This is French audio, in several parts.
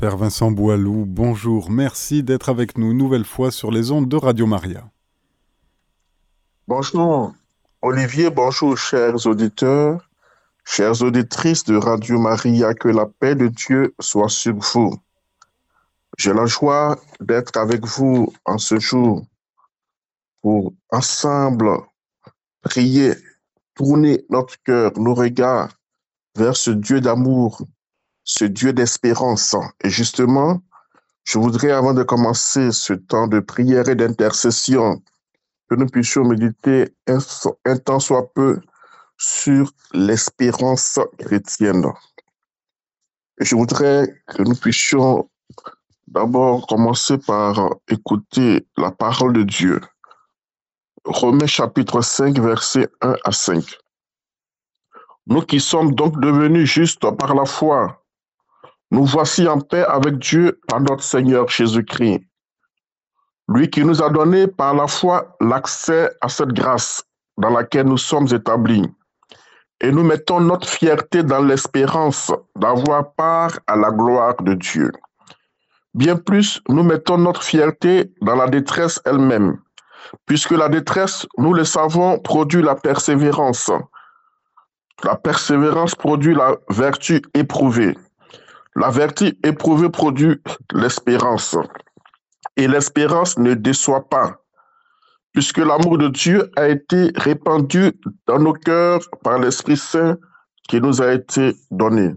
Père Vincent Boilou, bonjour, merci d'être avec nous une nouvelle fois sur les ondes de Radio Maria. Bonjour Olivier, bonjour chers auditeurs, chères auditrices de Radio Maria, que la paix de Dieu soit sur vous. J'ai la joie d'être avec vous en ce jour pour ensemble prier, tourner notre cœur, nos regards vers ce Dieu d'amour ce Dieu d'espérance. Et justement, je voudrais, avant de commencer ce temps de prière et d'intercession, que nous puissions méditer un, temps soit peu sur l'espérance chrétienne. Je voudrais que nous puissions d'abord commencer par écouter la parole de Dieu. Romains chapitre 5, versets 1 à 5. Nous qui sommes donc devenus justes par la foi, nous voici en paix avec Dieu par notre Seigneur Jésus-Christ. Lui qui nous a donné par la foi l'accès à cette grâce dans laquelle nous sommes établis. Et nous mettons notre fierté dans l'espérance d'avoir part à la gloire de Dieu. Bien plus, nous mettons notre fierté dans la détresse elle-même, puisque la détresse, nous le savons, produit la persévérance. La persévérance produit la vertu éprouvée. La vertu éprouvée produit l'espérance. Et l'espérance ne déçoit pas, puisque l'amour de Dieu a été répandu dans nos cœurs par l'Esprit Saint qui nous a été donné.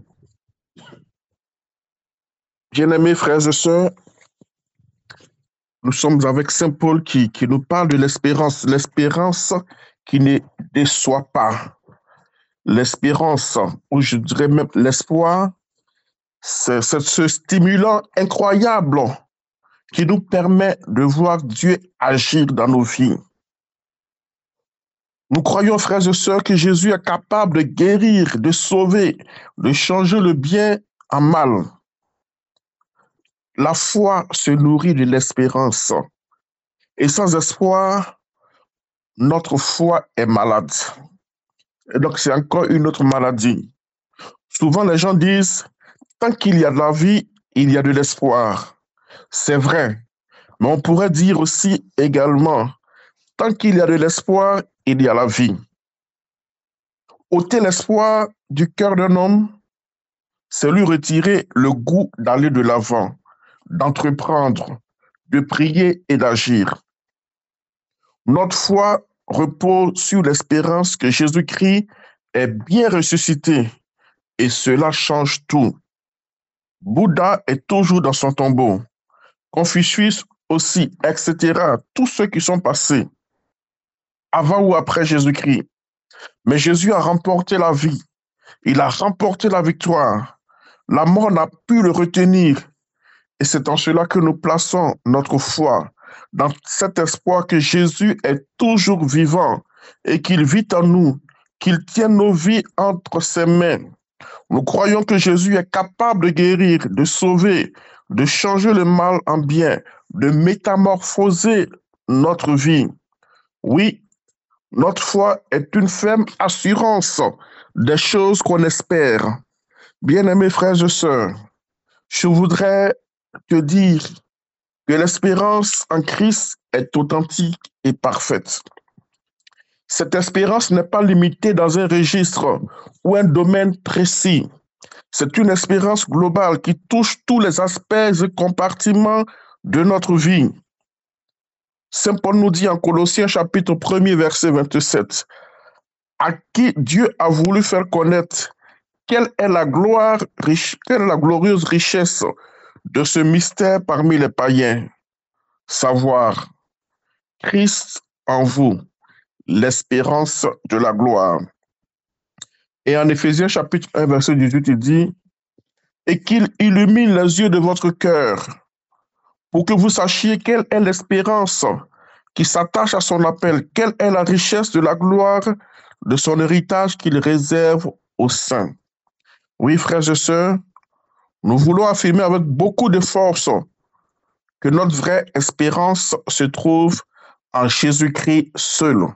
Bien-aimés frères et sœurs, nous sommes avec Saint Paul qui, nous parle de l'espérance, l'espérance qui ne déçoit pas, l'espérance, ou je dirais même l'espoir c'est ce stimulant incroyable qui nous permet de voir Dieu agir dans nos vies. Nous croyons, frères et sœurs, que Jésus est capable de guérir, de sauver, de changer le bien en mal. La foi se nourrit de l'espérance. Et sans espoir, notre foi est malade. Et donc, c'est encore une autre maladie. Souvent, les gens disent, Tant qu'il y a de la vie, il y a de l'espoir. C'est vrai. Mais on pourrait dire aussi également, tant qu'il y a de l'espoir, il y a la vie. Ôter l'espoir du cœur d'un homme, c'est lui retirer le goût d'aller de l'avant, d'entreprendre, de prier et d'agir. Notre foi repose sur l'espérance que Jésus-Christ est bien ressuscité et cela change tout. Bouddha est toujours dans son tombeau. Confucius aussi, etc. Tous ceux qui sont passés avant ou après Jésus-Christ. Mais Jésus a remporté la vie. Il a remporté la victoire. La mort n'a pu le retenir. Et c'est en cela que nous plaçons notre foi, dans cet espoir que Jésus est toujours vivant et qu'il vit en nous, qu'il tient nos vies entre ses mains. Nous croyons que Jésus est capable de guérir, de sauver, de changer le mal en bien, de métamorphoser notre vie. Oui, notre foi est une ferme assurance des choses qu'on espère. Bien-aimés frères et sœurs, je voudrais te dire que l'espérance en Christ est authentique et parfaite. Cette espérance n'est pas limitée dans un registre ou un domaine précis. C'est une espérance globale qui touche tous les aspects et compartiments de notre vie. Saint Paul nous dit en Colossiens chapitre 1er verset 27, à qui Dieu a voulu faire connaître quelle est la gloire, quelle est la glorieuse richesse de ce mystère parmi les païens, savoir Christ en vous, l'espérance de la gloire. Et en Éphésiens chapitre 1, verset 18, il dit, et qu'il illumine les yeux de votre cœur pour que vous sachiez quelle est l'espérance qui s'attache à son appel, quelle est la richesse de la gloire de son héritage qu'il réserve aux saints. Oui, frères et sœurs, nous voulons affirmer avec beaucoup de force que notre vraie espérance se trouve en Jésus-Christ seul.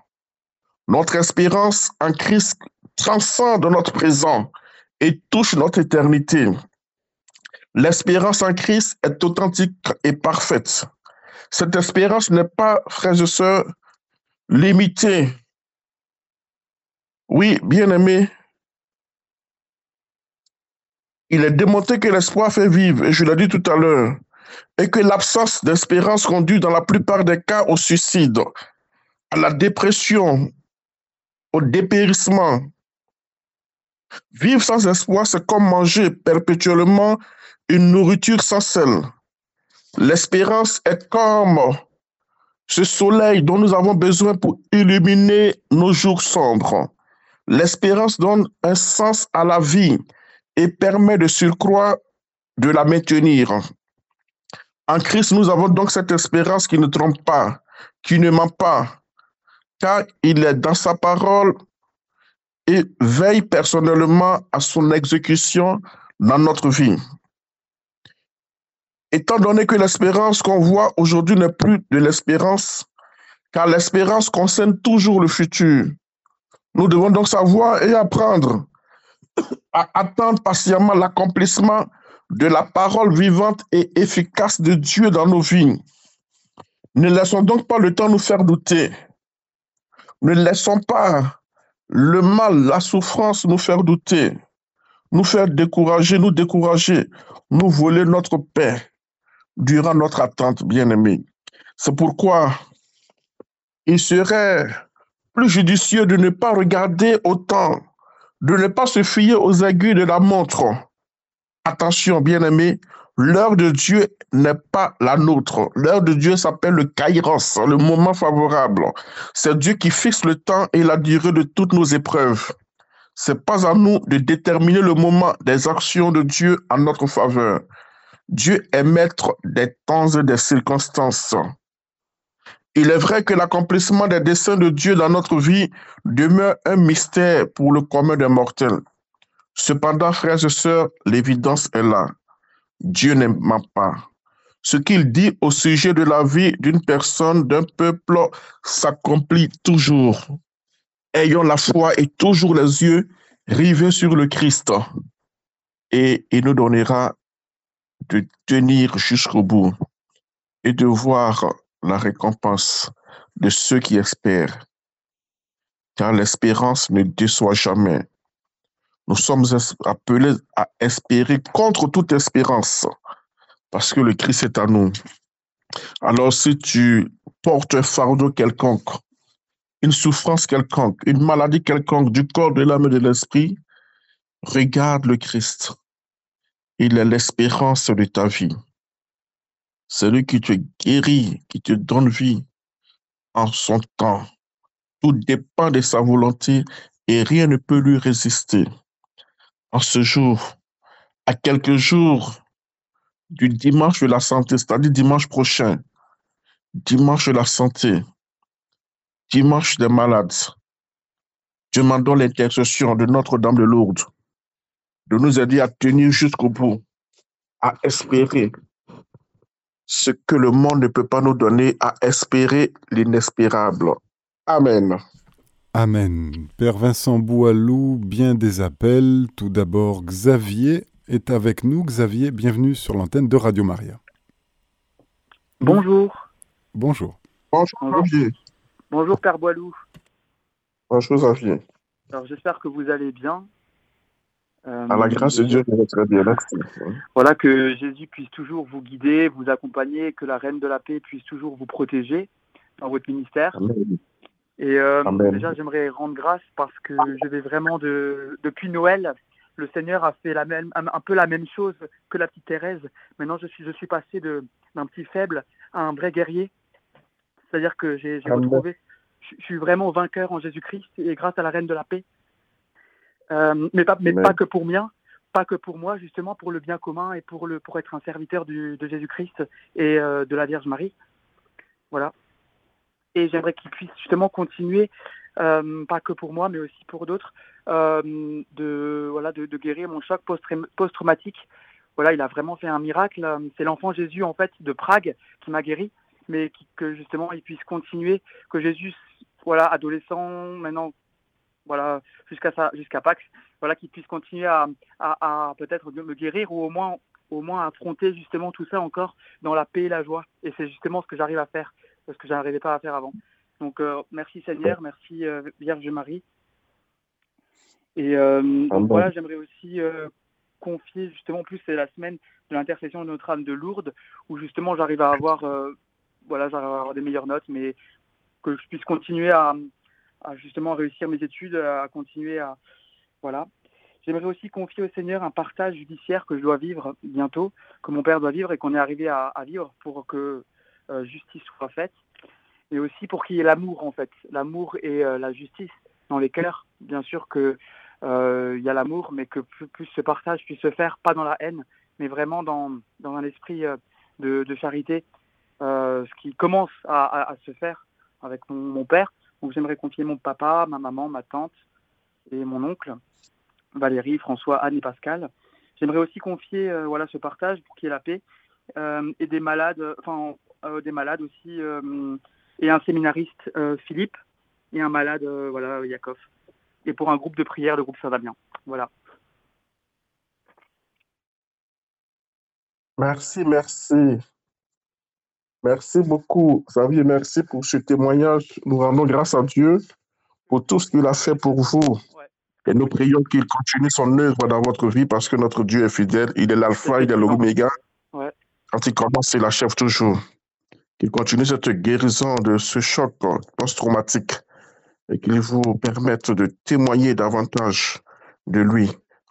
Notre espérance en Christ transcende notre présent et touche notre éternité. L'espérance en Christ est authentique et parfaite. Cette espérance n'est pas, frères et sœurs, limitée. Oui, bien aimé, il est démontré que l'espoir fait vivre, et je l'ai dit tout à l'heure, et que l'absence d'espérance conduit dans la plupart des cas au suicide, à la dépression, au dépérissement. Vivre sans espoir, c'est comme manger perpétuellement une nourriture sans sel. L'espérance est comme ce soleil dont nous avons besoin pour illuminer nos jours sombres. L'espérance donne un sens à la vie et permet de surcroît de la maintenir. En Christ, nous avons donc cette espérance qui ne trompe pas, qui ne ment pas, car il est dans sa parole et veille personnellement à son exécution dans notre vie. Étant donné que l'espérance qu'on voit aujourd'hui n'est plus de l'espérance, car l'espérance concerne toujours le futur. Nous devons donc savoir et apprendre à attendre patiemment l'accomplissement de la parole vivante et efficace de Dieu dans nos vies. Ne laissons donc pas le temps nous faire douter. Ne laissons pas le mal, la souffrance nous faire douter, nous faire décourager, nous décourager, nous voler notre paix durant notre attente, bien-aimé. C'est pourquoi il serait plus judicieux de ne pas regarder autant, de ne pas se fier aux aiguilles de la montre. Attention, bien-aimé, l'heure de Dieu n'est pas la nôtre. L'heure de Dieu s'appelle le kairos, le moment favorable. C'est Dieu qui fixe le temps et la durée de toutes nos épreuves. C'est pas à nous de déterminer le moment des actions de Dieu en notre faveur. Dieu est maître des temps et des circonstances. Il est vrai que l'accomplissement des desseins de Dieu dans notre vie demeure un mystère pour le commun des mortels. Cependant, frères et sœurs, l'évidence est là. Dieu n'aime pas. Ce qu'il dit au sujet de la vie d'une personne, d'un peuple, s'accomplit toujours. Ayons la foi et toujours les yeux rivés sur le Christ. Et il nous donnera de tenir jusqu'au bout et de voir la récompense de ceux qui espèrent. Car l'espérance ne déçoit jamais. Nous sommes appelés à espérer contre toute espérance, parce que le Christ est à nous. Alors si tu portes un fardeau quelconque, une souffrance quelconque, une maladie quelconque du corps, de l'âme et de l'esprit, regarde le Christ. Il est l'espérance de ta vie. Celui qui te guérit, qui te donne vie en son temps. Tout dépend de sa volonté et rien ne peut lui résister. Ce jour, à quelques jours du dimanche de la santé, c'est-à-dire dimanche prochain, dimanche de la santé, dimanche des malades, demandons l'intercession de Notre-Dame de Lourdes de nous aider à tenir jusqu'au bout, à espérer ce que le monde ne peut pas nous donner, à espérer l'inespérable. Amen. Amen. Père Vincent Boualou, bien des appels. Tout d'abord, Xavier est avec nous. Xavier, bienvenue sur l'antenne de Radio Maria. Bonjour. Bonjour. Bonjour, Xavier. Bonjour, Père Boilou. Bonjour, Xavier. Alors, j'espère que vous allez bien. Euh, à la grâce de Dieu, je vais très bien. Voilà, que Jésus puisse toujours vous guider, vous accompagner, que la Reine de la Paix puisse toujours vous protéger dans votre ministère. Amen. Et euh, déjà, j'aimerais rendre grâce parce que je vais vraiment de depuis Noël, le Seigneur a fait la même, un, peu la même chose que la petite Thérèse. Maintenant, je suis, je suis passé d'un petit faible à un vrai guerrier. C'est-à-dire que j'ai retrouvé, je, je suis vraiment vainqueur en Jésus-Christ et grâce à la Reine de la Paix. Euh, mais pas, mais pas que pour moi, pas que pour moi, justement pour le bien commun et pour le pour être un serviteur du, de Jésus-Christ et euh, de la Vierge Marie. Voilà. Et j'aimerais qu'il puisse justement continuer, euh, pas que pour moi, mais aussi pour d'autres, euh, de voilà de, guérir mon choc post-traumatique. Voilà, il a vraiment fait un miracle. C'est l'enfant Jésus en fait de Prague qui m'a guéri, mais que justement il puisse continuer, que Jésus, voilà, adolescent, maintenant voilà, jusqu'à ça, jusqu'à Pâques, voilà, qu'il puisse continuer à, à, à peut-être me guérir ou au moins au moins affronter justement tout ça encore dans la paix et la joie. Et c'est justement ce que j'arrive à faire, ce que je n'arrivais pas à faire avant. Donc merci Seigneur, merci Vierge Marie. Et voilà, j'aimerais aussi confier justement, plus c'est la semaine de l'intercession de Notre-Dame de Lourdes, où justement j'arrive à avoir, voilà, j'arrive à avoir des meilleures notes, mais que je puisse continuer à, justement réussir mes études, à continuer à voilà. J'aimerais aussi confier au Seigneur un partage judiciaire que je dois vivre bientôt, que mon père doit vivre et qu'on est arrivé à, vivre pour que euh, justice soit faite, et aussi pour qu'il y ait l'amour en fait, l'amour et euh, la justice dans les cœurs. Bien sûr que euh, il y a l'amour, mais que plus, ce partage puisse se faire, pas dans la haine, mais vraiment dans, dans un esprit de, charité, ce qui commence à, se faire avec mon, père. Donc j'aimerais confier mon papa, ma maman, ma tante et mon oncle, Valérie, François, Anne et Pascal. J'aimerais aussi confier euh, voilà, ce partage pour qu'il y ait la paix euh, et des malades, enfin euh, des malades aussi, et un séminariste, Philippe, et un malade, voilà, Yakov. Et pour un groupe de prière, le groupe Saint-Damien. Voilà. Merci, merci. Merci beaucoup, Xavier. Merci pour ce témoignage. Nous rendons grâce à Dieu pour tout ce qu'il a fait pour vous. Et nous prions qu'il continue son œuvre dans votre vie parce que notre Dieu est fidèle. Il est l'alpha, il est l'oméga. Quand il commence, il achève toujours. Qu'il continue cette guérison de ce choc post-traumatique et qu'il vous permette de témoigner davantage de lui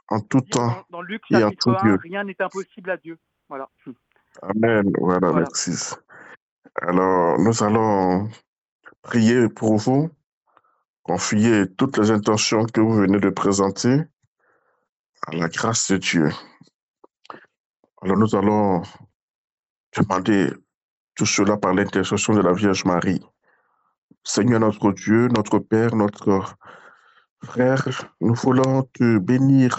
en tout temps dans, Luc, et en tout lieu. Rien n'est impossible à Dieu. Voilà. Amen. Voilà, voilà. merci. Alors, nous allons prier pour vous, confier toutes les intentions que vous venez de présenter à la grâce de Dieu. Alors, nous allons demander tout cela par l'intercession de la Vierge Marie. Seigneur notre Dieu, notre Père, notre frère, nous voulons te bénir,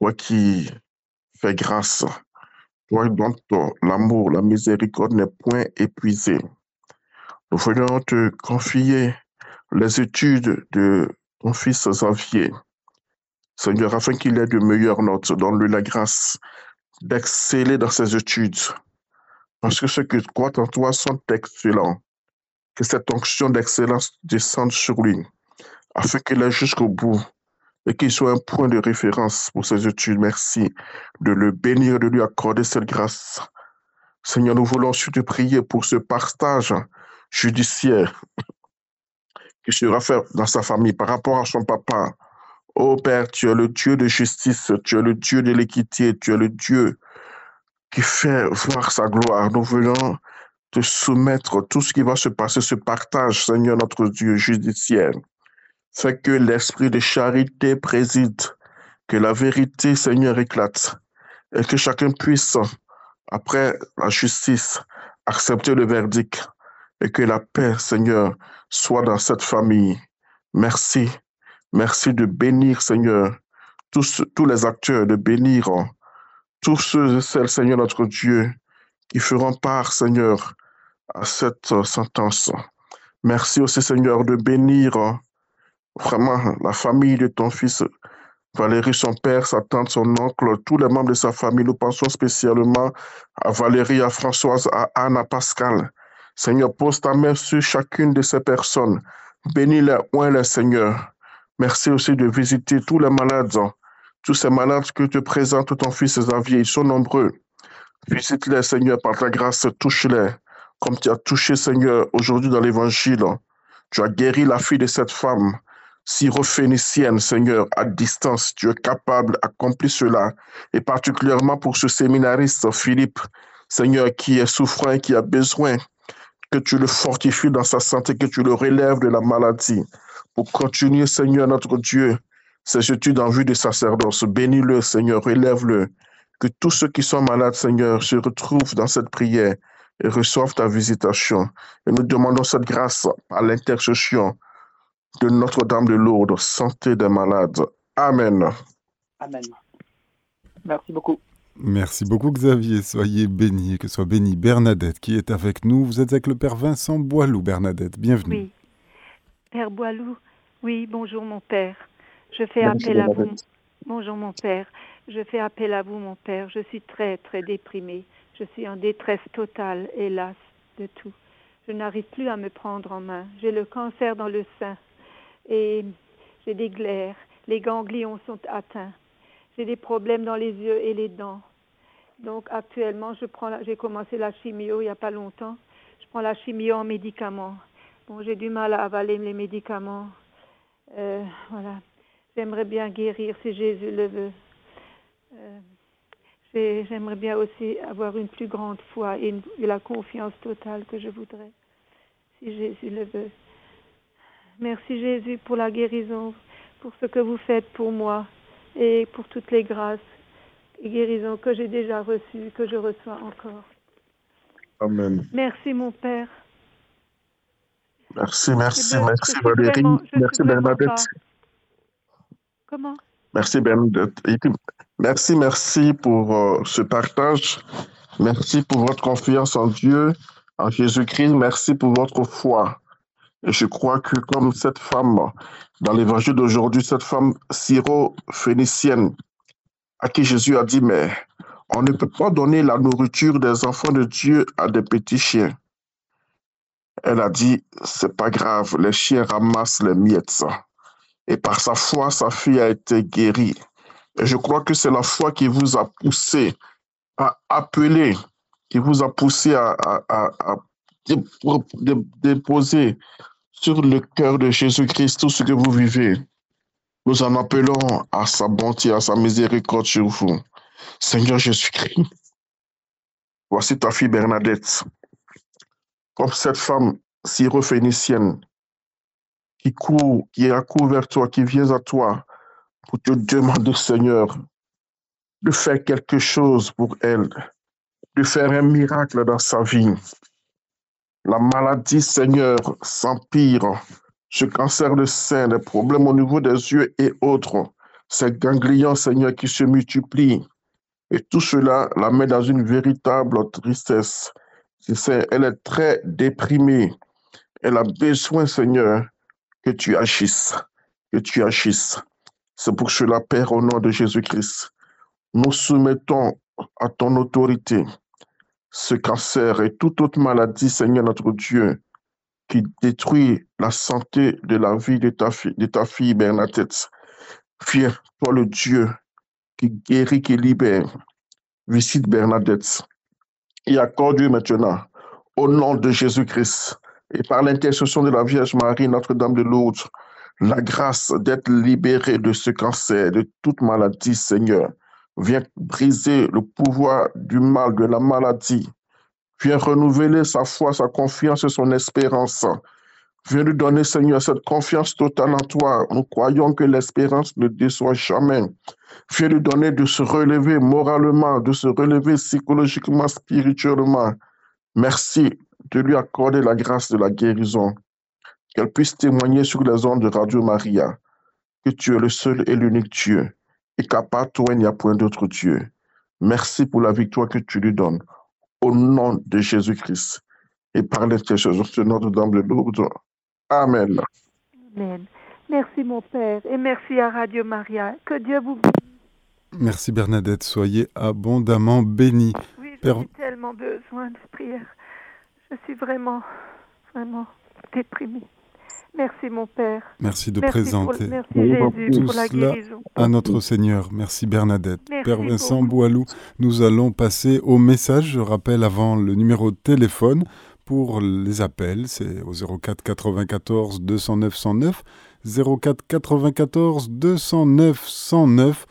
toi qui fais grâce toi dont l'amour, la miséricorde n'est point épuisé. Nous voulons te confier les études de ton fils Xavier. Seigneur, afin qu'il ait de meilleures notes, donne-lui la grâce d'exceller dans ses études. Parce que ceux qui croient en toi sont excellents. Que cette onction d'excellence descende sur lui, afin qu'il aille jusqu'au bout et qu'il soit un point de référence pour ses études. Merci de le bénir, de lui accorder cette grâce. Seigneur, nous voulons te prier pour ce partage judiciaire qui sera fait dans sa famille par rapport à son papa. Ô Père, tu es le Dieu de justice, tu es le Dieu de l'équité, tu es le Dieu qui fait voir sa gloire. Nous voulons te soumettre tout ce qui va se passer, ce partage, Seigneur notre Dieu judiciaire. Fais que l'esprit de charité préside, que la vérité, Seigneur, éclate, et que chacun puisse, après la justice, accepter le verdict, et que la paix, Seigneur, soit dans cette famille. Merci. Merci de bénir, Seigneur, tous les acteurs, de bénir tous ceux et celles, Seigneur notre Dieu, qui feront part, Seigneur, à cette sentence. Merci aussi, Seigneur, de bénir vraiment la famille de ton fils, Valérie, son père, sa tante, son oncle, tous les membres de sa famille. Nous pensons spécialement à Valérie, à Françoise, à Anne, à Pascal. Seigneur, pose ta main sur chacune de ces personnes. Bénis-les, oins-les, Seigneur. Merci aussi de visiter tous les malades, tous ces malades que te présente ton fils Xavier. Ils sont nombreux. Visite-les, Seigneur, par ta grâce, touche-les, comme tu as touché, Seigneur, aujourd'hui dans l'évangile. Tu as guéri la fille de cette femme syrophénicienne, Seigneur, à distance. Tu es capable d'accomplir cela. Et particulièrement pour ce séminariste, Philippe, Seigneur, qui est souffrant et qui a besoin que tu le fortifies dans sa santé, que tu le relèves de la maladie. Pour continuer, Seigneur, notre Dieu, ses études en vue de sacerdoce. Bénis-le, Seigneur, relève-le. Que tous ceux qui sont malades, Seigneur, se retrouvent dans cette prière et reçoivent ta visitation. Et nous demandons cette grâce à l'intercession de Notre-Dame de Lourdes, santé des malades. Amen. Amen. Merci beaucoup. Merci beaucoup Xavier, soyez bénis, que soit bénie Bernadette qui est avec nous. Vous êtes avec le Père Vincent Boilou, Bernadette, bienvenue. Oui, Père Boilou, oui, bonjour mon Père. Je fais appel à vous. Bonjour mon Père. je fais appel à vous, mon Père. Je suis très, très déprimée. Je suis en détresse totale, hélas, de tout. Je n'arrive plus à me prendre en main. J'ai le cancer dans le sein et j'ai des glaires. Les ganglions sont atteints. J'ai des problèmes dans les yeux et les dents. Donc actuellement, je prends j'ai commencé la chimio il n'y a pas longtemps. Je prends la chimio en médicaments. Bon, j'ai du mal à avaler les médicaments. Euh, voilà. J'aimerais bien guérir si Jésus le veut. Euh, j'aimerais bien aussi avoir une plus grande foi et, la confiance totale que je voudrais, si Jésus le veut. Merci Jésus pour la guérison, pour ce que vous faites pour moi et pour toutes les grâces et guérisons que j'ai déjà reçues, que je reçois encore. Amen. Merci mon Père. Merci, merci, merci Valérie. Merci Bernadette. Merci Bernadette. Merci, merci pour euh, ce partage. Merci pour votre confiance en Dieu, en Jésus-Christ. Merci pour votre foi. Et je crois que comme cette femme, dans l'évangile d'aujourd'hui, cette femme syro-phénicienne, à qui Jésus a dit, mais on ne peut pas donner la nourriture des enfants de Dieu à des petits chiens. Elle a dit, c'est pas grave, les chiens ramassent les miettes. Et par sa foi, sa fille a été guérie. Et je crois que c'est la foi qui vous a poussé à appeler, qui vous a poussé à, déposer sur le cœur de Jésus-Christ tout ce que vous vivez. Nous en appelons à sa bonté, à sa miséricorde sur vous. Seigneur Jésus-Christ, voici ta fille Bernadette, comme cette femme syrophénicienne qui court, qui accourt vers toi, qui vient à toi pour te demander, Seigneur, de faire quelque chose pour elle, de faire un miracle dans sa vie. La maladie, Seigneur, s'empire. Ce cancer de sein, les problèmes au niveau des yeux et autres, ces ganglions, Seigneur, qui se multiplient. Et tout cela la met dans une véritable tristesse. Elle est très déprimée. Elle a besoin, Seigneur, que tu agisses, que tu agisses. C'est pour cela, Père, au nom de Jésus-Christ, nous soumettons à ton autorité ce cancer et toute autre maladie, Seigneur notre Dieu, qui détruit la santé de la vie de ta fille, Bernadette. Viens, toi le Dieu qui guérit, qui libère. Visite Bernadette et accorde-lui maintenant, au nom de Jésus-Christ, et par l'intercession de la Vierge Marie, Notre-Dame de Lourdes, la grâce d'être libéré de ce cancer, de toute maladie, Seigneur. Viens briser le pouvoir du mal, de la maladie. Viens renouveler sa foi, sa confiance et son espérance. Viens lui donner, Seigneur, cette confiance totale en toi. Nous croyons que l'espérance ne déçoit jamais. Viens lui donner de se relever moralement, de se relever psychologiquement, spirituellement. Merci de lui accorder la grâce de la guérison. Qu'elle puisse témoigner sur les ondes de Radio Maria que tu es le seul et l'unique Dieu et qu'à part toi, il n'y a point d'autre Dieu. Merci pour la victoire que tu lui donnes. Au nom de Jésus-Christ et par l'intercession de notre Dame de Lourdes. Amen. Amen. Merci mon Père et merci à Radio Maria. Que Dieu vous Merci Bernadette, soyez abondamment bénie. Oui, j'ai tellement besoin de prière. Je suis vraiment, vraiment déprimée. Merci mon Père. Merci de présenter merci Jésus tout pour la cela à notre Seigneur. Merci Bernadette. Merci Père Vincent. Boilou, nous allons passer au message. Je rappelle avant le numéro de téléphone pour les appels, c'est au 04 94 209 109, 04 94 209 109.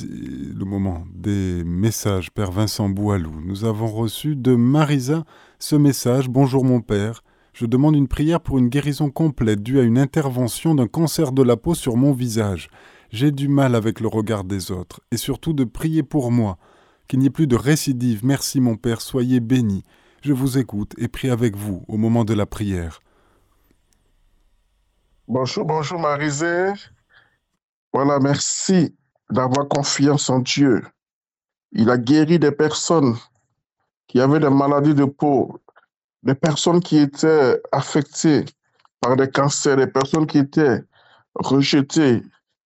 Le moment des messages, Père Vincent Boilou. Nous avons reçu de Marisa ce message. Bonjour mon Père. Je demande une prière pour une guérison complète due à une intervention d'un cancer de la peau sur mon visage. J'ai du mal avec le regard des autres et surtout de prier pour moi. Qu'il n'y ait plus de récidive. Merci mon Père, soyez béni. Je vous écoute et prie avec vous au moment de la prière. Bonjour, bonjour Marisé. Voilà, merci d'avoir confiance en Dieu. Il a guéri des personnes qui avaient des maladies de peau, des personnes qui étaient affectées par des cancers, des personnes qui étaient rejetées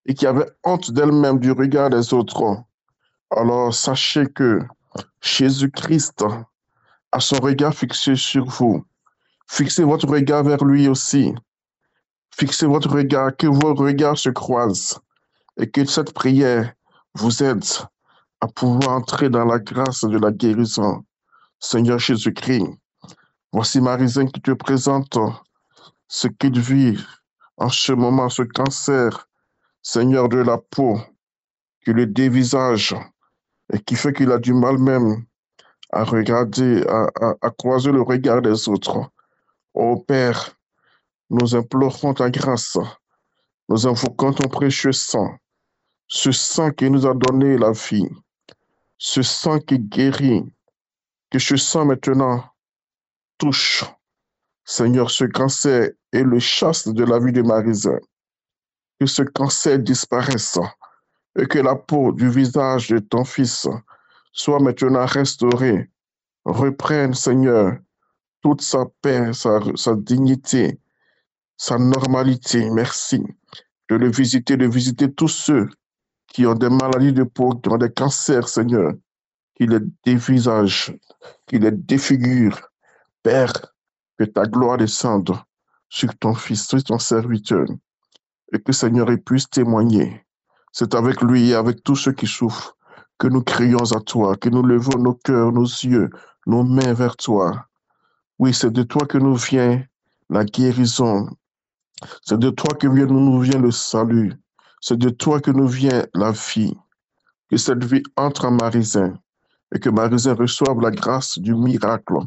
et qui avaient honte d'elles-mêmes du regard des autres. Alors sachez que Jésus-Christ a son regard fixé sur vous. Fixez votre regard vers lui aussi. Fixez votre regard, que vos regards se croisent et que cette prière vous aide à pouvoir entrer dans la grâce de la guérison. Seigneur Jésus-Christ, voici Marisin qui te présente ce qu'il vit en ce moment, ce cancer, Seigneur de la peau, qui le dévisage et qui fait qu'il a du mal même à regarder, à, croiser le regard des autres. Ô Père, nous implorons ta grâce, nous invoquons ton précieux sang, ce sang qui nous a donné la vie, ce sang qui guérit, que ce sang maintenant touche, Seigneur, ce cancer et le chasse de la vie de Marisa. Que ce cancer disparaisse et que la peau du visage de ton fils soit maintenant restaurée. Reprenne, Seigneur, toute sa paix, sa dignité, sa normalité. Merci de le visiter, de visiter tous ceux qui ont des maladies de peau, qui ont des cancers, Seigneur, qui les dévisagent, qui les défigurent. Père, que ta gloire descende sur ton Fils, sur ton serviteur, et que Seigneur il puisse témoigner. C'est avec lui et avec tous ceux qui souffrent que nous crions à toi, que nous levons nos cœurs, nos yeux, nos mains vers toi. Oui, c'est de toi que nous vient la guérison. C'est de toi que nous vient le salut. C'est de toi que nous vient la vie. Que cette vie entre en Marisin et que Marisin reçoive la grâce du miracle,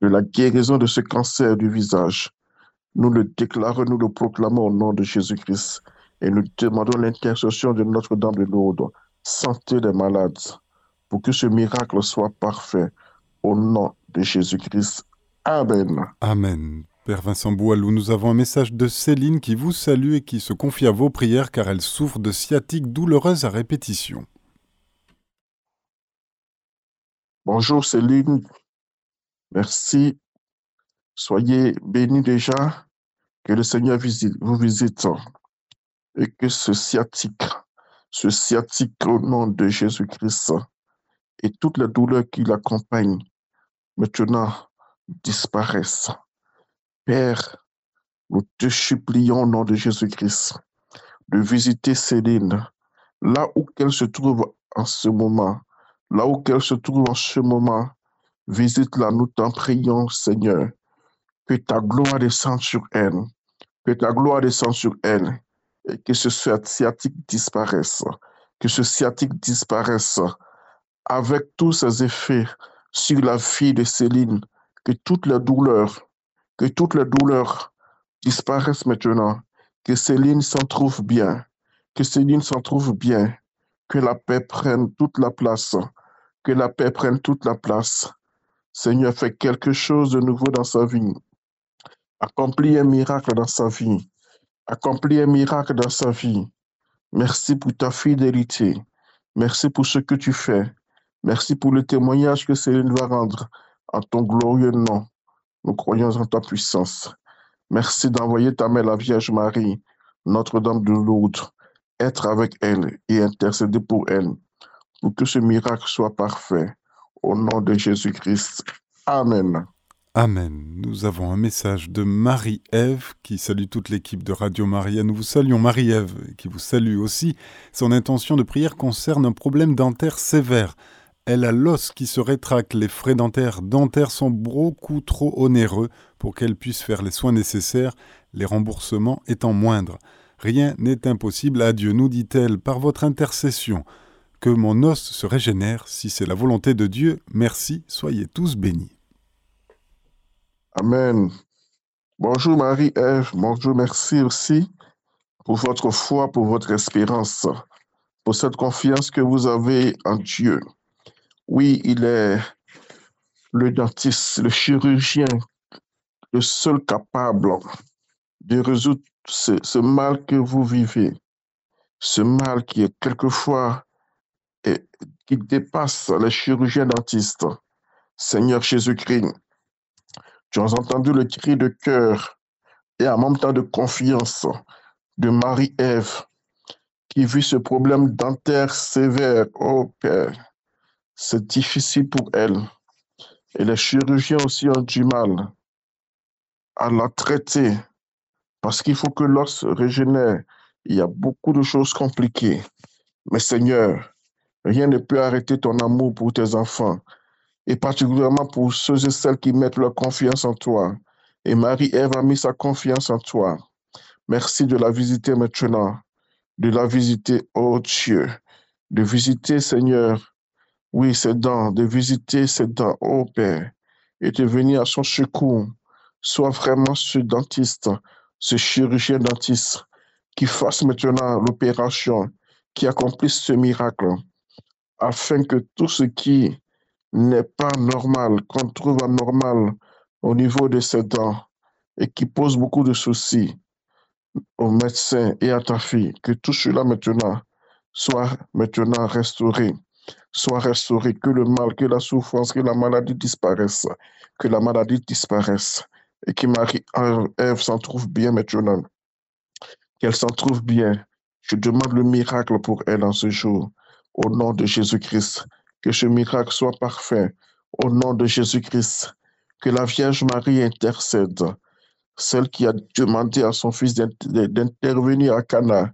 de la guérison de ce cancer du visage. Nous le déclarons, nous le proclamons au nom de Jésus-Christ et nous demandons l'intercession de Notre-Dame de Lourdes, santé des malades, pour que ce miracle soit parfait au nom de Jésus-Christ. Amen. Amen. Père Vincent Boualou, nous avons un message de Céline qui vous salue et qui se confie à vos prières car elle souffre de sciatique douloureuse à répétition. Bonjour Céline, merci. Soyez bénis déjà, que le Seigneur vous visite et que ce sciatique, ce sciatique au nom de Jésus-Christ et toutes les douleurs qui l'accompagnent maintenant disparaissent Père, nous te supplions au nom de Jésus-Christ de visiter Céline là où qu'elle se trouve en ce moment, là où qu'elle se trouve en ce moment. Visite-la, nous t'en prions, Seigneur. Que ta gloire descende sur elle, que ta gloire descende sur elle, et que ce sciatique disparaisse, que ce sciatique disparaisse avec tous ses effets sur la vie de Céline, que toutes les douleurs que toutes les douleurs disparaissent maintenant, que Céline s'en trouve bien, que Céline s'en trouve bien, que la paix prenne toute la place, que la paix prenne toute la place. Seigneur, fais quelque chose de nouveau dans sa vie. Accomplis un miracle dans sa vie. Accomplis un miracle dans sa vie. Merci pour ta fidélité. Merci pour ce que tu fais. Merci pour le témoignage que Céline va rendre en ton glorieux nom. Nous croyons en ta puissance. Merci d'envoyer ta mère, la Vierge Marie, Notre-Dame de Lourdes, être avec elle et intercéder pour elle, pour que ce miracle soit parfait. Au nom de Jésus-Christ. Amen. Amen. Nous avons un message de Marie-Ève qui salue toute l'équipe de Radio Maria. Nous vous saluons Marie-Ève qui vous salue aussi. Son intention de prière concerne un problème dentaire sévère. Elle a l'os qui se rétracte, les frais dentaires dentaires sont beaucoup trop onéreux pour qu'elle puisse faire les soins nécessaires, les remboursements étant moindres. Rien n'est impossible à Dieu, nous dit-elle, par votre intercession. Que mon os se régénère, si c'est la volonté de Dieu. Merci, soyez tous bénis. Amen. Bonjour Marie-Ève, bonjour, merci aussi pour votre foi, pour votre espérance, pour cette confiance que vous avez en Dieu. Oui, il est le dentiste, le chirurgien, le seul capable de résoudre ce, mal que vous vivez, ce mal qui est quelquefois et qui dépasse les chirurgiens dentistes. Seigneur Jésus-Christ, tu as entendu le cri de cœur et en même temps de confiance de Marie-Ève qui vit ce problème dentaire sévère. Oh Père, c'est difficile pour elle. Et les chirurgiens aussi ont du mal à la traiter parce qu'il faut que l'os régénère. Il y a beaucoup de choses compliquées. Mais Seigneur, rien ne peut arrêter ton amour pour tes enfants et particulièrement pour ceux et celles qui mettent leur confiance en toi. Et Marie-Ève a mis sa confiance en toi. Merci de la visiter maintenant, de la visiter, oh Dieu, de visiter, Seigneur, oui, ses dents, de visiter ses dents, oh Père, et de venir à son secours. Sois vraiment ce dentiste, ce chirurgien dentiste qui fasse maintenant l'opération, qui accomplisse ce miracle, afin que tout ce qui n'est pas normal, qu'on trouve anormal au niveau de ses dents et qui pose beaucoup de soucis au médecin et à ta fille, que tout cela maintenant soit maintenant restauré, soit restauré, que le mal, que la souffrance, que la maladie disparaisse, que la maladie disparaisse et que Marie-Ève s'en trouve bien maintenant, qu'elle s'en trouve bien. Je demande le miracle pour elle en ce jour, au nom de Jésus-Christ. Que ce miracle soit parfait au nom de Jésus-Christ. Que la Vierge Marie intercède, celle qui a demandé à son fils d'intervenir à Cana,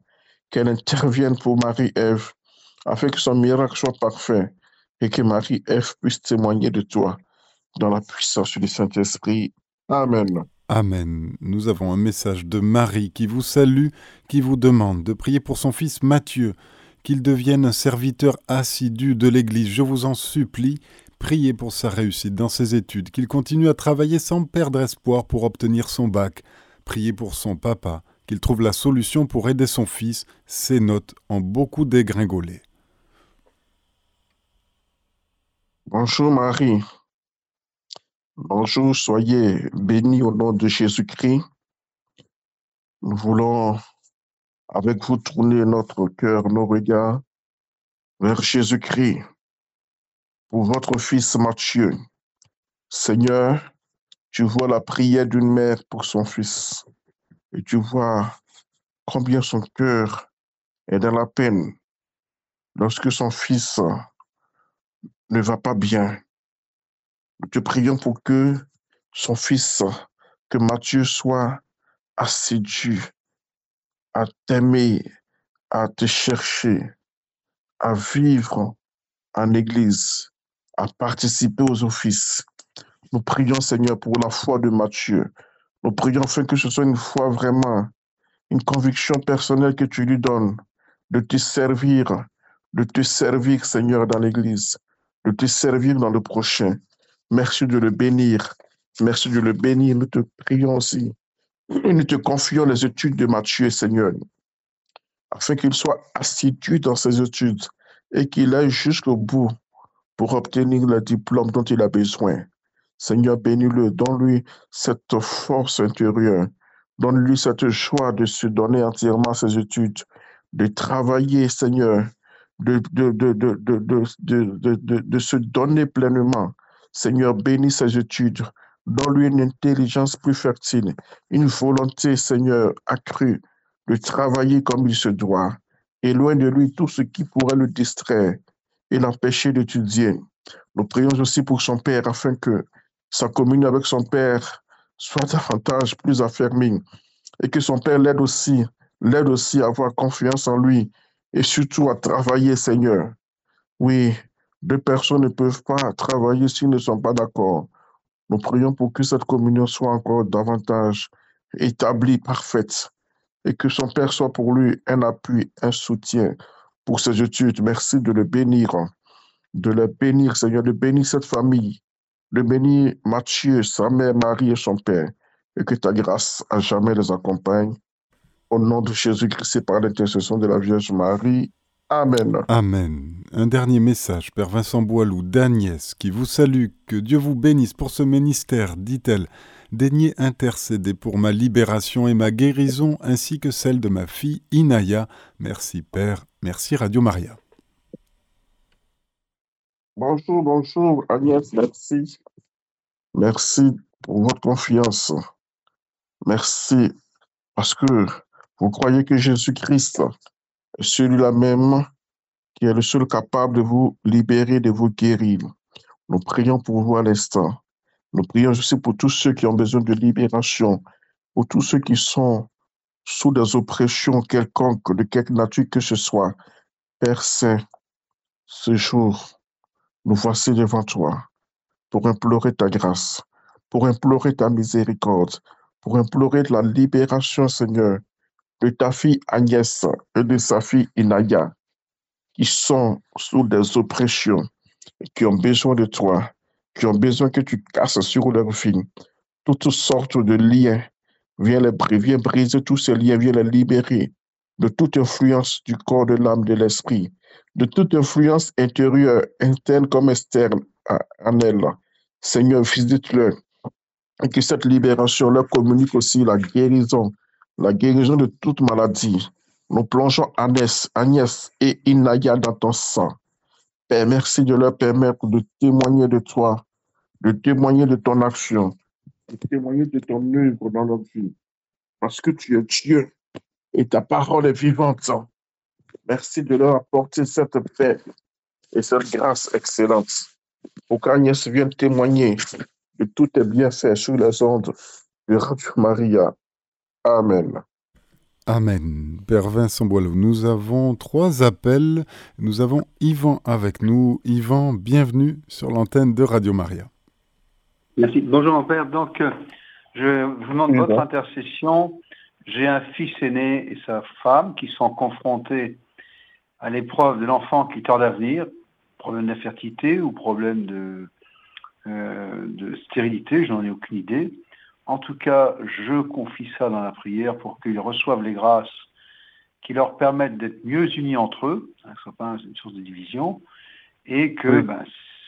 qu'elle intervienne pour Marie-Ève, afin que son miracle soit parfait et que Marie-Ève puisse témoigner de toi dans la puissance du Saint-Esprit. Amen. Amen. Nous avons un message de Marie qui vous salue, qui vous demande de prier pour son fils Matthieu, qu'il devienne un serviteur assidu de l'Église. Je vous en supplie, priez pour sa réussite dans ses études, qu'il continue à travailler sans perdre espoir pour obtenir son bac. Priez pour son papa, qu'il trouve la solution pour aider son fils. Ses notes ont beaucoup dégringolé. Bonjour Marie. Bonjour, soyez bénis au nom de Jésus-Christ. Nous voulons avec vous tourner notre cœur, nos regards vers Jésus-Christ pour votre fils Matthieu. Seigneur, tu vois la prière d'une mère pour son fils et tu vois combien son cœur est dans la peine lorsque son fils ne va pas bien. Nous te prions pour que son fils, que Matthieu soit assidu à t'aimer, à te chercher, à vivre en Église, à participer aux offices. Nous prions, Seigneur, pour la foi de Matthieu. Nous prions afin que ce soit une foi vraiment, une conviction personnelle que tu lui donnes de te servir, de te servir, Seigneur, dans l'Église, de te servir dans le prochain. Merci de le bénir. Merci de le bénir. Nous te prions aussi nous te confions les études de Matthieu, Seigneur, afin qu'il soit assidu dans ses études et qu'il aille jusqu'au bout pour obtenir le diplôme dont il a besoin. Seigneur, bénis-le, donne-lui cette force intérieure, donne-lui cette joie de se donner entièrement à ses études, de travailler, Seigneur, de, de, de, de se donner pleinement. Seigneur, bénis ses études, Donne-lui une intelligence plus fertile, une volonté, Seigneur, accrue de travailler comme il se doit, loin de lui tout ce qui pourrait le distraire et l'empêcher d'étudier. Nous prions aussi pour son Père afin que sa communion avec son Père soit davantage plus affermie et que son Père l'aide aussi, l'aide aussi à avoir confiance en lui et surtout à travailler, Seigneur. Oui, deux personnes ne peuvent pas travailler s'ils ne sont pas d'accord. Nous prions pour que cette communion soit encore davantage établie, parfaite, et que son Père soit pour lui un appui, un soutien pour ses études. Merci de le bénir, de le bénir, Seigneur, de bénir cette famille, de bénir Matthieu, sa mère Marie et son Père, et que ta grâce à jamais les accompagne. Au nom de Jésus-Christ et par l'intercession de la Vierge Marie. Amen. Amen. Un dernier message, Père Vincent Boilou, d'Agnès, qui vous salue. Que Dieu vous bénisse pour ce ministère, dit-elle. Daignez intercéder pour ma libération et ma guérison, ainsi que celle de ma fille Inaya. Merci Père, merci Radio Maria. Bonjour, bonjour Agnès, merci. Merci pour votre confiance. Merci parce que vous croyez que Jésus-Christ celui-là même qui est le seul capable de vous libérer, de vous guérir. Nous prions pour vous à l'instant. Nous prions aussi pour tous ceux qui ont besoin de libération, pour tous ceux qui sont sous des oppressions quelconques, de quelque nature que ce soit. Père Saint, ce jour, nous voici devant toi pour implorer ta grâce, pour implorer ta miséricorde, pour implorer la libération, Seigneur, de ta fille Agnès et de sa fille Inaya, qui sont sous des oppressions qui ont besoin de toi, qui ont besoin que tu casses sur leur vie toutes sortes de liens. Viens, les, viens briser tous ces liens, viens les libérer de toute influence du corps, de l'âme, de l'esprit, de toute influence intérieure, interne comme externe en elle. Seigneur, visite-le et que cette libération leur communique aussi la guérison, la guérison de toute maladie. Nous plongeons Agnès, Agnès et Inaya dans ton sang. Père, merci de leur permettre de témoigner de toi, de témoigner de ton action, de témoigner de ton œuvre dans leur vie. Parce que tu es Dieu et ta parole est vivante. Merci de leur apporter cette paix et cette grâce excellente pour qu'Agnès vienne témoigner de tout est bien fait sur les ondes de Radio Maria. Amen. Amen. Père Vincent Boileau, nous avons trois appels. Nous avons Yvan avec nous. Yvan, bienvenue sur l'antenne de Radio Maria. Merci. Bonjour mon père. Donc, euh, je vous demande votre intercession. J'ai un fils aîné et sa femme qui sont confrontés à l'épreuve de l'enfant qui tord à venir, problème d'infertilité ou problème de, euh, de stérilité, je n'en ai aucune idée. En tout cas, je confie ça dans la prière pour qu'ils reçoivent les grâces qui leur permettent d'être mieux unis entre eux, ça ne soit pas une source de division, et que ben,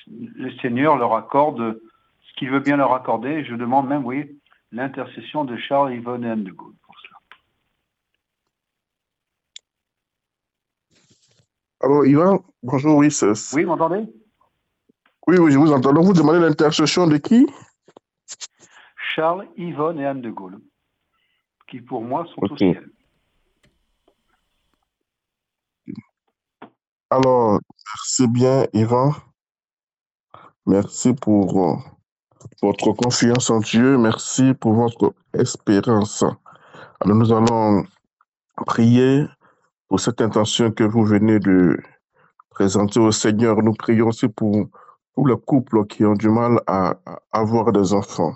le Seigneur leur accorde ce qu'il veut bien leur accorder. Je demande même, oui, l'intercession de Charles, Yvonne et Anne de Gaulle pour cela. Alors, Yvan, bonjour, oui. Oui, vous m'entendez? Oui, oui, je vous entends. Donc, vous demandez l'intercession de qui? Charles, Yvonne et Anne de Gaulle, qui pour moi sont au ciel. Alors, merci bien, Yvan. Merci pour euh, votre confiance en Dieu. Merci pour votre espérance. Alors, nous allons prier pour cette intention que vous venez de présenter au Seigneur. Nous prions aussi pour tous les couples qui ont du mal à avoir des enfants.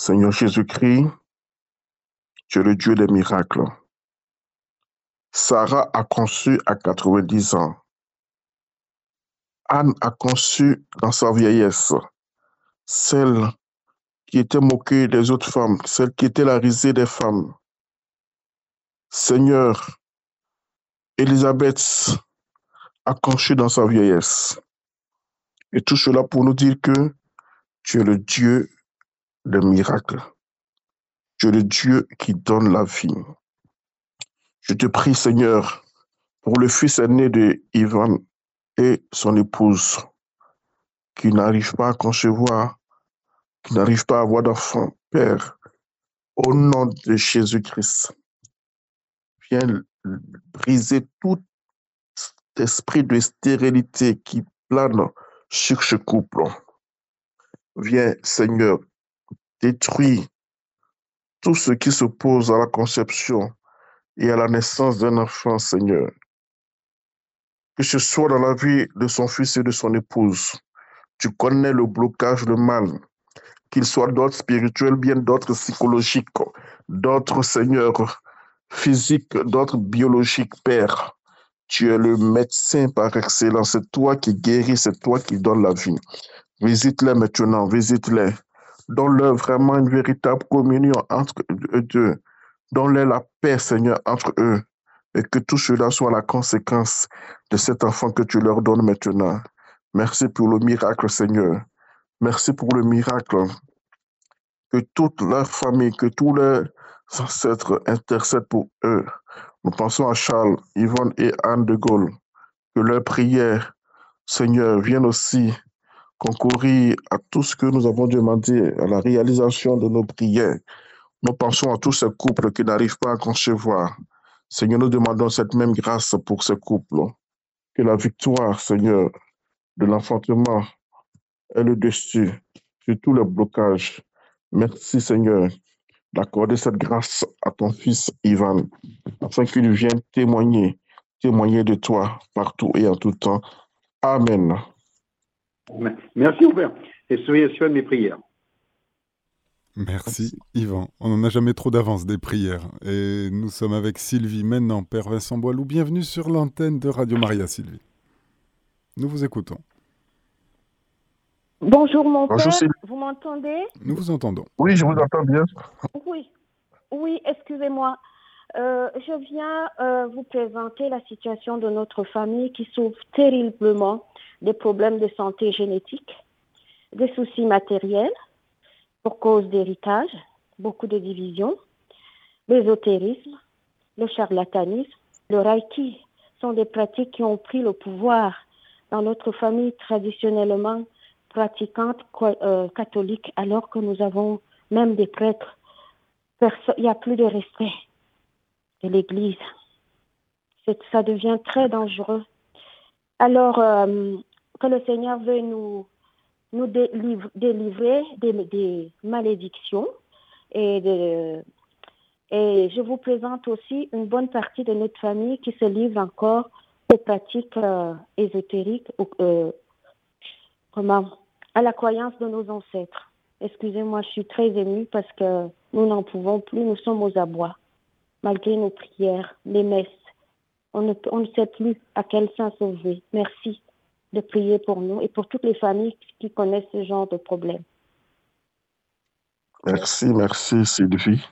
Seigneur Jésus-Christ, tu es le Dieu des miracles. Sarah a conçu à 90 ans. Anne a conçu dans sa vieillesse. Celle qui était moquée des autres femmes, celle qui était la risée des femmes. Seigneur, Élisabeth a conçu dans sa vieillesse. Et tout cela pour nous dire que tu es le Dieu de miracles. Tu es le Dieu qui donne la vie. Je te prie, Seigneur, pour le fils aîné de Ivan et son épouse, qui n'arrive pas à concevoir, qui n'arrive pas à avoir d'enfant. Père, au nom de Jésus-Christ, viens briser tout esprit de stérilité qui plane sur ce couple. Viens, Seigneur, détruit tout ce qui s'oppose à la conception et à la naissance d'un enfant, Seigneur. Que ce soit dans la vie de son fils et de son épouse, tu connais le blocage, le mal, qu'il soit d'autres spirituels, bien d'autres psychologiques, d'autres, Seigneur, physiques, d'autres biologiques, Père. Tu es le médecin par excellence. C'est toi qui guéris, c'est toi qui donnes la vie. Visite-les maintenant, visite-les Donne-leur vraiment une véritable communion entre eux deux. Donne-leur la paix, Seigneur, entre eux. Et que tout cela soit la conséquence de cet enfant que tu leur donnes maintenant. Merci pour le miracle, Seigneur. Merci pour le miracle. Que toute leur famille, que tous leurs ancêtres intercèdent pour eux. Nous pensons à Charles, Yvonne et Anne de Gaulle. Que leurs prières, Seigneur, viennent aussi concourir à tout ce que nous avons demandé, à la réalisation de nos prières. Nous pensons à tous ces couples qui n'arrivent pas à concevoir. Seigneur, nous demandons cette même grâce pour ce couple. Que la victoire, Seigneur, de l'enfantement est le dessus sur tous les blocages. Merci, Seigneur, d'accorder cette grâce à ton fils Ivan, afin qu'il vienne témoigner, témoigner de toi partout et en tout temps. Amen. Merci, Père, et soyez sûr de mes prières. Merci, Yvan. On n'en a jamais trop d'avance des prières. Et nous sommes avec Sylvie maintenant, Père Vincent Boilou. Bienvenue sur l'antenne de Radio Maria, Sylvie. Nous vous écoutons. Bonjour mon père, vous m'entendez? Nous vous entendons. Oui, je vous entends bien. Oui, oui, excusez-moi. Euh, je viens euh, vous présenter la situation de notre famille qui souffre terriblement des problèmes de santé génétique, des soucis matériels pour cause d'héritage, beaucoup de divisions, l'ésotérisme, le charlatanisme, le reiki sont des pratiques qui ont pris le pouvoir dans notre famille traditionnellement pratiquante euh, catholique alors que nous avons même des prêtres. Il n'y a plus de respect de l'Église. Ça devient très dangereux. Alors, euh, que le Seigneur veut nous, nous délivrer des, malédictions et, de, et je vous présente aussi une bonne partie de notre famille qui se livre encore aux pratiques euh, ésotériques, euh, comment, à la croyance de nos ancêtres. Excusez-moi, je suis très émue parce que nous n'en pouvons plus, nous sommes aux abois, malgré nos prières, les messes. On ne, sait plus à quel sens sauver. Merci de prier pour nous et pour toutes les familles qui connaissent ce genre de problème. Merci, merci Sylvie.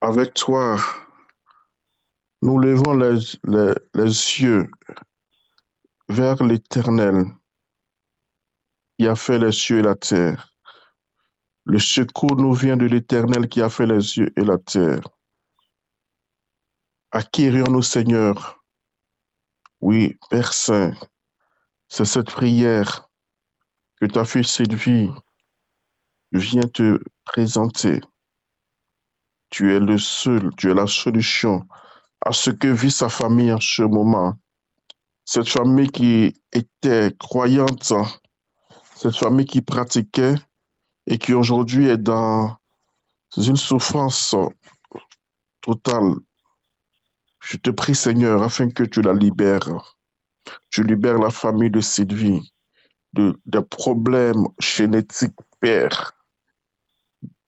Avec toi, nous levons les, les, les yeux vers l'Éternel qui a fait les cieux et la terre. Le secours nous vient de l'Éternel qui a fait les cieux et la terre. Acquérions-nous, Seigneur. Oui, Père Saint, c'est cette prière que ta fille Sylvie vient te présenter. Tu es le seul, tu es la solution à ce que vit sa famille en ce moment. Cette famille qui était croyante, cette famille qui pratiquait et qui aujourd'hui est dans une souffrance totale. Je te prie, Seigneur, afin que tu la libères. Tu libères la famille de Sylvie de, des problèmes génétiques, Père.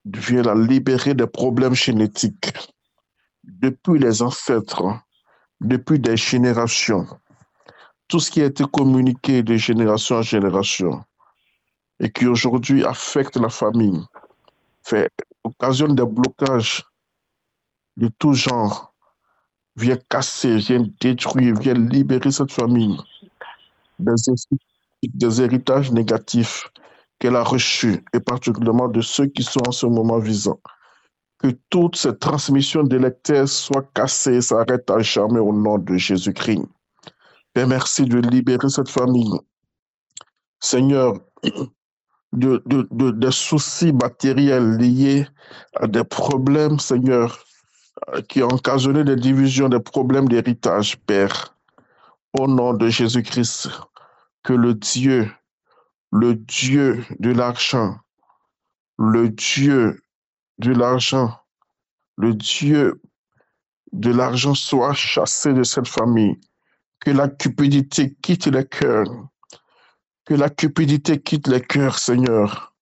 Viens la libérer des problèmes génétiques depuis les ancêtres, depuis des générations. Tout ce qui a été communiqué de génération en génération et qui aujourd'hui affecte la famille, fait occasion des blocages de tout genre Viens casser, viens détruire, viens libérer cette famille des, héritages négatifs qu'elle a reçus, et particulièrement de ceux qui sont en ce moment visants. Que toute cette transmission d'électeurs soit cassée et s'arrête à jamais au nom de Jésus-Christ. Père, merci de libérer cette famille. Seigneur, de, de, des soucis matériels liés à des problèmes, Seigneur, qui ont occasionné des divisions, des problèmes d'héritage, Père. Au nom de Jésus-Christ, que le Dieu, le Dieu de l'argent, le Dieu de l'argent, le Dieu de l'argent soit chassé de cette famille. Que la cupidité quitte les cœurs. Que la cupidité quitte les cœurs, Seigneur.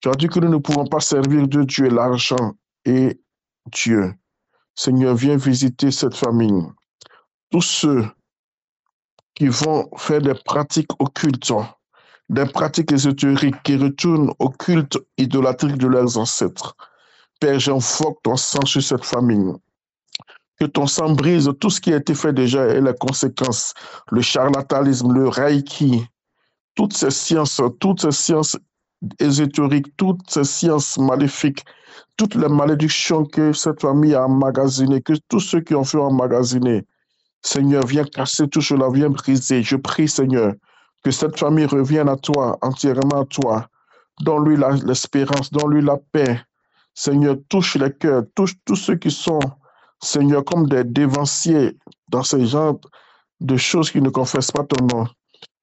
Tu as dit que nous ne pouvons pas servir de Dieu l'argent et Dieu. Seigneur, viens visiter cette famille. Tous ceux qui vont faire des pratiques occultes, des pratiques ésotériques qui retournent au culte idolâtrique de leurs ancêtres. Père, j'invoque ton sang sur cette famille. Que ton sang brise tout ce qui a été fait déjà et les conséquences, le charlatanisme, le reiki, toutes ces sciences, toutes ces sciences ésotériques, toutes ces sciences maléfiques toutes les malédictions que cette famille a emmagasinées, que tous ceux qui ont fait emmagasiner, Seigneur, viens casser tout cela, viens briser. Je prie, Seigneur, que cette famille revienne à toi, entièrement à toi. Donne-lui l'espérance, donne-lui la paix. Seigneur, touche les cœurs, touche tous ceux qui sont Seigneur, comme des dévanciers dans ces genres de choses qui ne confessent pas ton nom,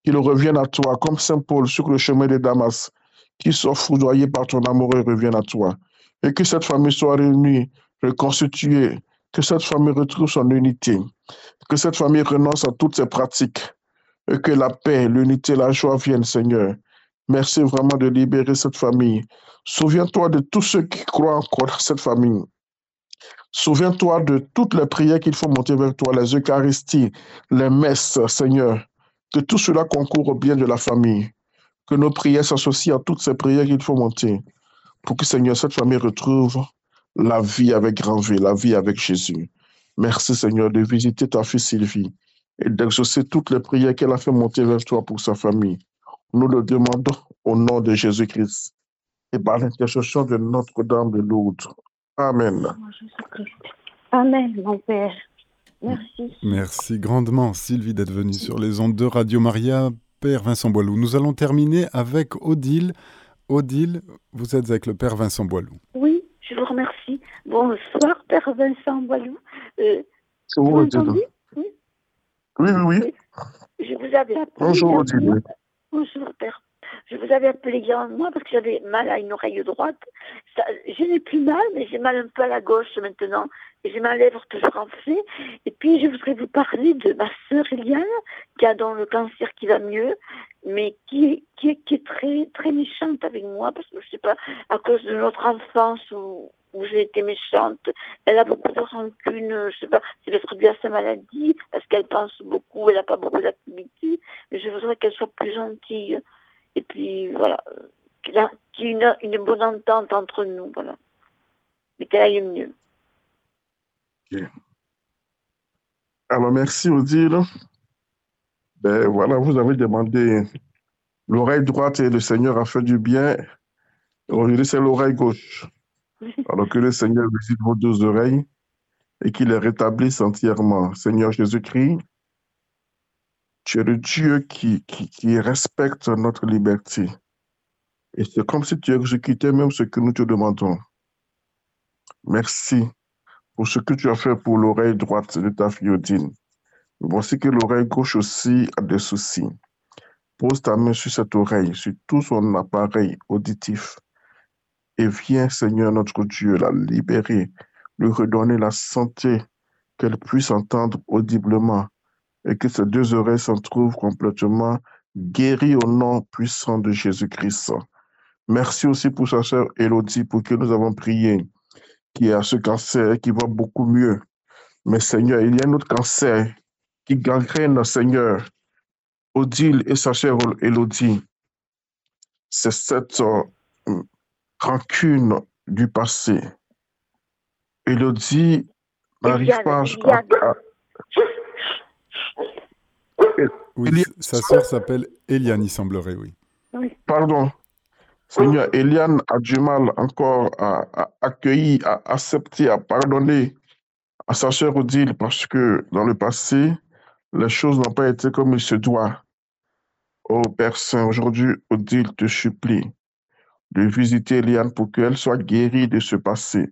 qu'ils reviennent à toi, comme Saint Paul sur le chemin de Damas, qui soit foudroyé par ton amour et revienne à toi. Et que cette famille soit réunie, reconstituée, que cette famille retrouve son unité, que cette famille renonce à toutes ses pratiques, et que la paix, l'unité, la joie viennent, Seigneur. Merci vraiment de libérer cette famille. Souviens-toi de tous ceux qui croient encore dans cette famille. Souviens-toi de toutes les prières qu'il faut monter vers toi, les Eucharisties, les messes, Seigneur. Que tout cela concourt au bien de la famille. Que nos prières s'associent à toutes ces prières qu'il faut monter. Pour que, Seigneur, cette famille retrouve la vie avec grand V, la vie avec Jésus. Merci, Seigneur, de visiter ta fille Sylvie et d'exaucer toutes les prières qu'elle a fait monter vers toi pour sa famille. Nous le demandons au nom de Jésus-Christ et par l'intercession de Notre-Dame de Lourdes. Amen. Amen, mon Père. Merci. Merci grandement, Sylvie, d'être venue sur les ondes de Radio Maria. Père Vincent Boilou. Nous allons terminer avec Odile. Odile, vous êtes avec le Père Vincent Boilou. Oui, je vous remercie. Bonsoir, Père Vincent Boilou. Euh, vous oui, oui, oui. Je vous avais appelé. Bonjour, Odile. Bonjour, Père. Je vous avais appelé moi parce que j'avais mal à une oreille droite. je n'ai plus mal, mais j'ai mal un peu à la gauche maintenant. Et j'ai ma lèvre toujours enflée. Et puis, je voudrais vous parler de ma sœur Eliane, qui a dans le cancer qui va mieux, mais qui, qui, qui est très, très méchante avec moi, parce que je sais pas, à cause de notre enfance où, où j'ai été méchante. Elle a beaucoup de rancune, je sais pas, c'est peut-être dû à sa maladie, parce qu'elle pense beaucoup, elle n'a pas beaucoup d'activité. Mais je voudrais qu'elle soit plus gentille. Et puis, voilà, qu'il y ait une, une, bonne entente entre nous, voilà. Mais qu'elle aille mieux. Alors, merci Odile. Ben voilà, vous avez demandé l'oreille droite et le Seigneur a fait du bien. Aujourd'hui, c'est l'oreille gauche. Alors que le Seigneur visite vos deux oreilles et qu'il les rétablisse entièrement. Seigneur Jésus-Christ, tu es le Dieu qui, respecte notre liberté. Et c'est comme si tu exécutais même ce que nous te demandons. Merci pour ce que tu as fait pour l'oreille droite de ta fille Odine. Voici que l'oreille gauche aussi a des soucis. Pose ta main sur cette oreille, sur tout son appareil auditif. Et viens, Seigneur notre Dieu, la libérer, lui redonner la santé, qu'elle puisse entendre audiblement et que ces deux oreilles s'en trouvent complètement guéries au nom puissant de Jésus-Christ. Merci aussi pour sa sœur Elodie, pour qui nous avons prié, qui a ce cancer qui va beaucoup mieux. Mais Seigneur, il y a un autre cancer qui gangrène, Seigneur, Odile et sa sœur Elodie. C'est cette euh, rancune du passé. Elodie n'arrive pas à, oui, sa sœur s'appelle Eliane, il semblerait, oui. Pardon. Seigneur, Eliane a du mal encore à, accueillir, à accepter, à pardonner à sa sœur Odile parce que dans le passé, les choses n'ont pas été comme il se doit. Oh Père Saint, aujourd'hui, Odile te supplie de visiter Eliane pour qu'elle soit guérie de ce passé,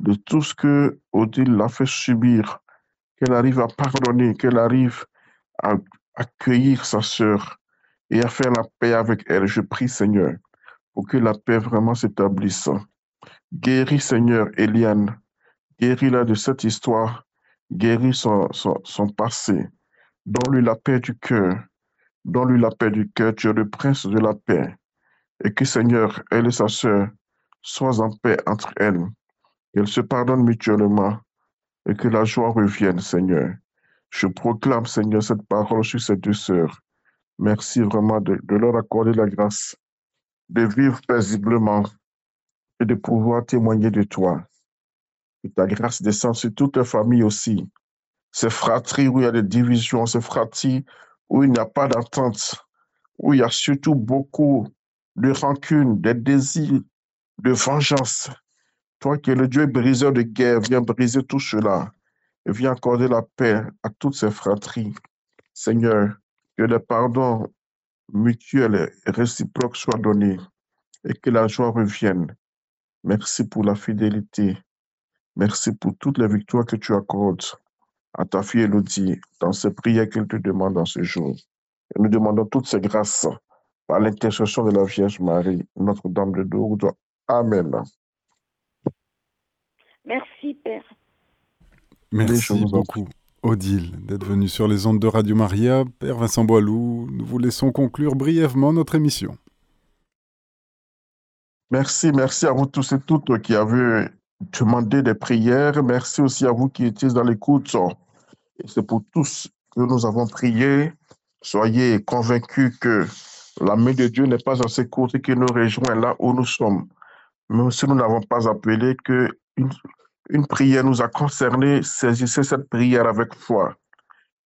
de tout ce que Odile l'a fait subir, qu'elle arrive à pardonner, qu'elle arrive à accueillir sa sœur et à faire la paix avec elle. Je prie, Seigneur, pour que la paix vraiment s'établisse. Guéris, Seigneur, Eliane. Guéris-la de cette histoire. Guéris son, passé. Donne-lui la paix du cœur. Donne-lui la paix du cœur. Tu es le prince de la paix. Et que, Seigneur, elle et sa sœur soient en paix entre elles. Qu'elles se pardonnent mutuellement et que la joie revienne, Seigneur. Je proclame, Seigneur, cette parole sur ces deux sœurs. Merci vraiment de, leur accorder la grâce de vivre paisiblement et de pouvoir témoigner de toi. Que ta grâce descende sur toute la famille aussi. Ces fratries où il y a des divisions, ces fratries où il n'y a pas d'entente, où il y a surtout beaucoup de rancune, de désirs, de vengeance. Toi qui es le Dieu briseur de guerre, viens briser tout cela et viens accorder la paix à toutes ces fratries. Seigneur, que le pardon mutuel et réciproque soit donné et que la joie revienne. Merci pour la fidélité. Merci pour toutes les victoires que tu accordes à ta fille Elodie dans ces prières qu'elle te demande en ce jour. Et nous demandons toutes ces grâces par l'intercession de la Vierge Marie, Notre-Dame de Lourdes. Amen. Merci, Père. Merci beaucoup, Odile, d'être venu sur les ondes de Radio Maria. Père Vincent Boilou, nous vous laissons conclure brièvement notre émission. Merci, merci à vous tous et toutes qui avez demandé des prières. Merci aussi à vous qui étiez dans l'écoute. Et c'est pour tous que nous avons prié. Soyez convaincus que la main de Dieu n'est pas assez courte et qu'il nous rejoint là où nous sommes. Même si nous n'avons pas appelé que une, prière nous a concernés, saisissez cette prière avec foi.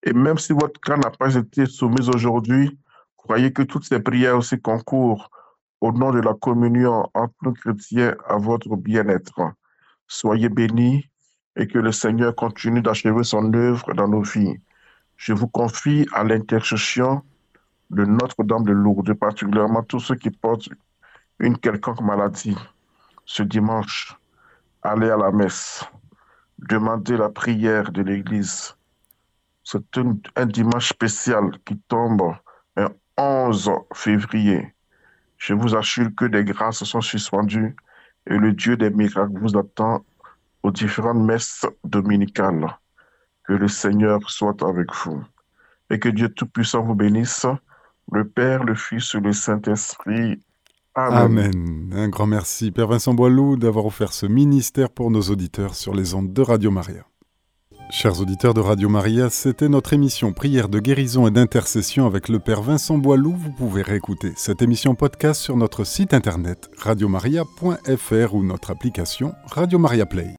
Et même si votre cas n'a pas été soumis aujourd'hui, croyez que toutes ces prières aussi concourent au nom de la communion entre nous chrétiens à votre bien-être. Soyez bénis et que le Seigneur continue d'achever son œuvre dans nos vies. Je vous confie à l'intercession de Notre-Dame de Lourdes, particulièrement tous ceux qui portent une quelconque maladie. Ce dimanche, allez à la messe, demandez la prière de l'Église. C'est un, dimanche spécial qui tombe un 11 février. Je vous assure que des grâces sont suspendues et le Dieu des miracles vous attend aux différentes messes dominicales. Que le Seigneur soit avec vous et que Dieu Tout-Puissant vous bénisse, le Père, le Fils et le Saint-Esprit. Amen. Un grand merci, Père Vincent Boilou, d'avoir offert ce ministère pour nos auditeurs sur les ondes de Radio Maria. Chers auditeurs de Radio Maria, c'était notre émission Prière de guérison et d'intercession avec le Père Vincent Boilou. Vous pouvez réécouter cette émission podcast sur notre site internet radiomaria.fr ou notre application Radio Maria Play.